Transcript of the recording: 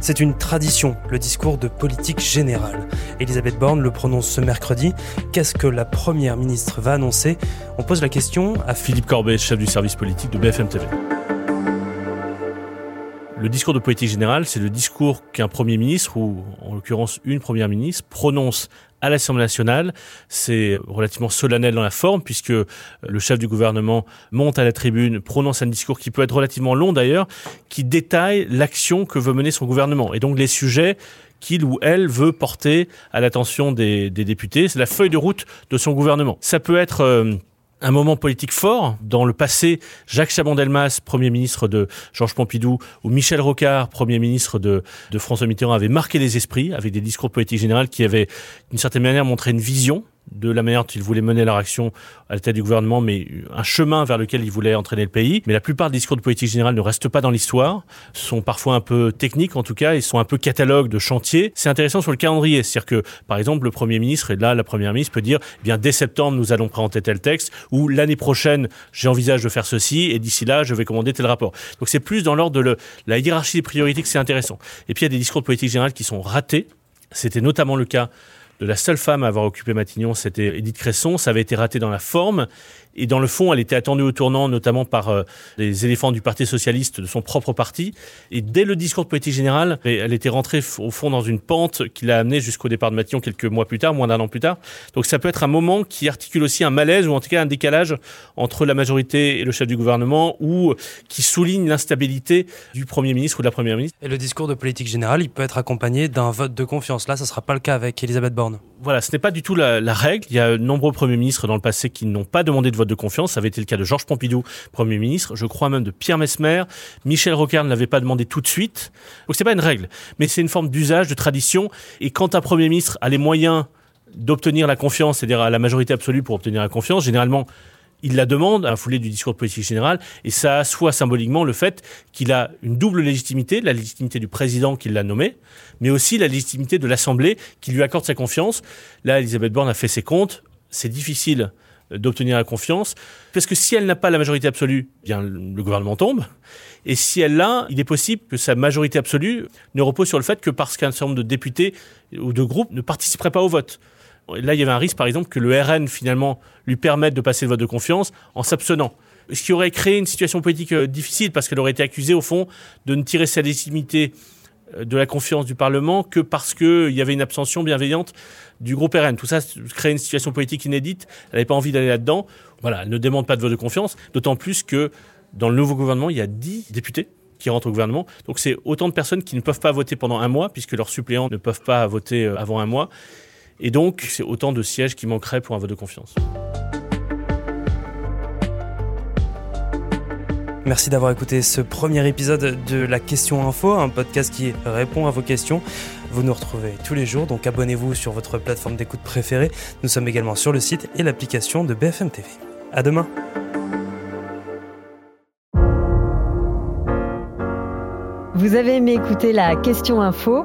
C'est une tradition, le discours de politique générale. Elisabeth Borne le prononce ce mercredi. Qu'est-ce que la Première ministre va annoncer? On pose la question à Philippe Corbet, chef du service politique de BFM TV. Le discours de politique générale, c'est le discours qu'un Premier ministre, ou en l'occurrence une Première ministre, prononce à l'Assemblée nationale. C'est relativement solennel dans la forme, puisque le chef du gouvernement monte à la tribune, prononce un discours qui peut être relativement long d'ailleurs, qui détaille l'action que veut mener son gouvernement, et donc les sujets qu'il ou elle veut porter à l'attention des, députés. C'est la feuille de route de son gouvernement. Ça peut être... Euh, un moment politique fort. Dans le passé, Jacques Chaban-Delmas, Premier ministre de Georges Pompidou, ou Michel Rocard, Premier ministre de, François Mitterrand, avaient marqué les esprits avec des discours politiques généraux qui avaient, d'une certaine manière, montré une vision de la manière dont ils voulaient mener leur action à la tête du gouvernement, mais un chemin vers lequel ils voulaient entraîner le pays. Mais la plupart des discours de politique générale ne restent pas dans l'histoire, sont parfois un peu techniques en tout cas, ils sont un peu catalogues de chantiers. C'est intéressant sur le calendrier, c'est-à-dire que par exemple le Premier ministre, et là la Première ministre peut dire, eh bien dès septembre nous allons présenter tel texte, ou l'année prochaine j'envisage de faire ceci, et d'ici là je vais commander tel rapport. Donc c'est plus dans l'ordre de la hiérarchie des priorités que c'est intéressant. Et puis il y a des discours de politique générale qui sont ratés. C'était notamment le cas de la seule femme à avoir occupé Matignon, c'était Edith Cresson. Ça avait été raté dans la forme. Et dans le fond, elle était attendue au tournant, notamment par euh, les éléphants du Parti socialiste de son propre parti. Et dès le discours de politique générale, elle était rentrée au fond dans une pente qui l'a amenée jusqu'au départ de Matignon quelques mois plus tard, moins d'un an plus tard. Donc ça peut être un moment qui articule aussi un malaise ou en tout cas un décalage entre la majorité et le chef du gouvernement ou qui souligne l'instabilité du Premier ministre ou de la Première ministre. Et le discours de politique générale, il peut être accompagné d'un vote de confiance. Là, ça ne sera pas le cas avec Elisabeth Borne. Voilà, ce n'est pas du tout la, la règle. Il y a de nombreux premiers ministres dans le passé qui n'ont pas demandé de vote de confiance. Ça avait été le cas de Georges Pompidou, Premier ministre. Je crois même de Pierre Mesmer. Michel Rocard ne l'avait pas demandé tout de suite. Donc c'est pas une règle, mais c'est une forme d'usage, de tradition. Et quand un Premier ministre a les moyens d'obtenir la confiance, c'est-à-dire à la majorité absolue pour obtenir la confiance, généralement, il la demande à un foulé du discours de politique générale, et ça assoit symboliquement le fait qu'il a une double légitimité, la légitimité du président qui l'a nommé, mais aussi la légitimité de l'Assemblée qui lui accorde sa confiance. Là, Elisabeth Borne a fait ses comptes, c'est difficile d'obtenir la confiance, parce que si elle n'a pas la majorité absolue, bien le gouvernement tombe, et si elle l'a, il est possible que sa majorité absolue ne repose sur le fait que parce qu'un certain nombre de députés ou de groupes ne participeraient pas au vote. Là, il y avait un risque, par exemple, que le RN, finalement, lui permette de passer le vote de confiance en s'abstenant. Ce qui aurait créé une situation politique euh, difficile, parce qu'elle aurait été accusée, au fond, de ne tirer sa légitimité euh, de la confiance du Parlement que parce qu'il y avait une abstention bienveillante du groupe RN. Tout ça crée une situation politique inédite. Elle n'avait pas envie d'aller là-dedans. Voilà, elle ne demande pas de vote de confiance, d'autant plus que dans le nouveau gouvernement, il y a 10 députés qui rentrent au gouvernement. Donc c'est autant de personnes qui ne peuvent pas voter pendant un mois, puisque leurs suppléants ne peuvent pas voter euh, avant un mois. Et donc c'est autant de sièges qui manqueraient pour un vote de confiance. Merci d'avoir écouté ce premier épisode de La Question Info, un podcast qui répond à vos questions. Vous nous retrouvez tous les jours, donc abonnez-vous sur votre plateforme d'écoute préférée. Nous sommes également sur le site et l'application de BFM TV. À demain. Vous avez aimé écouter la Question Info?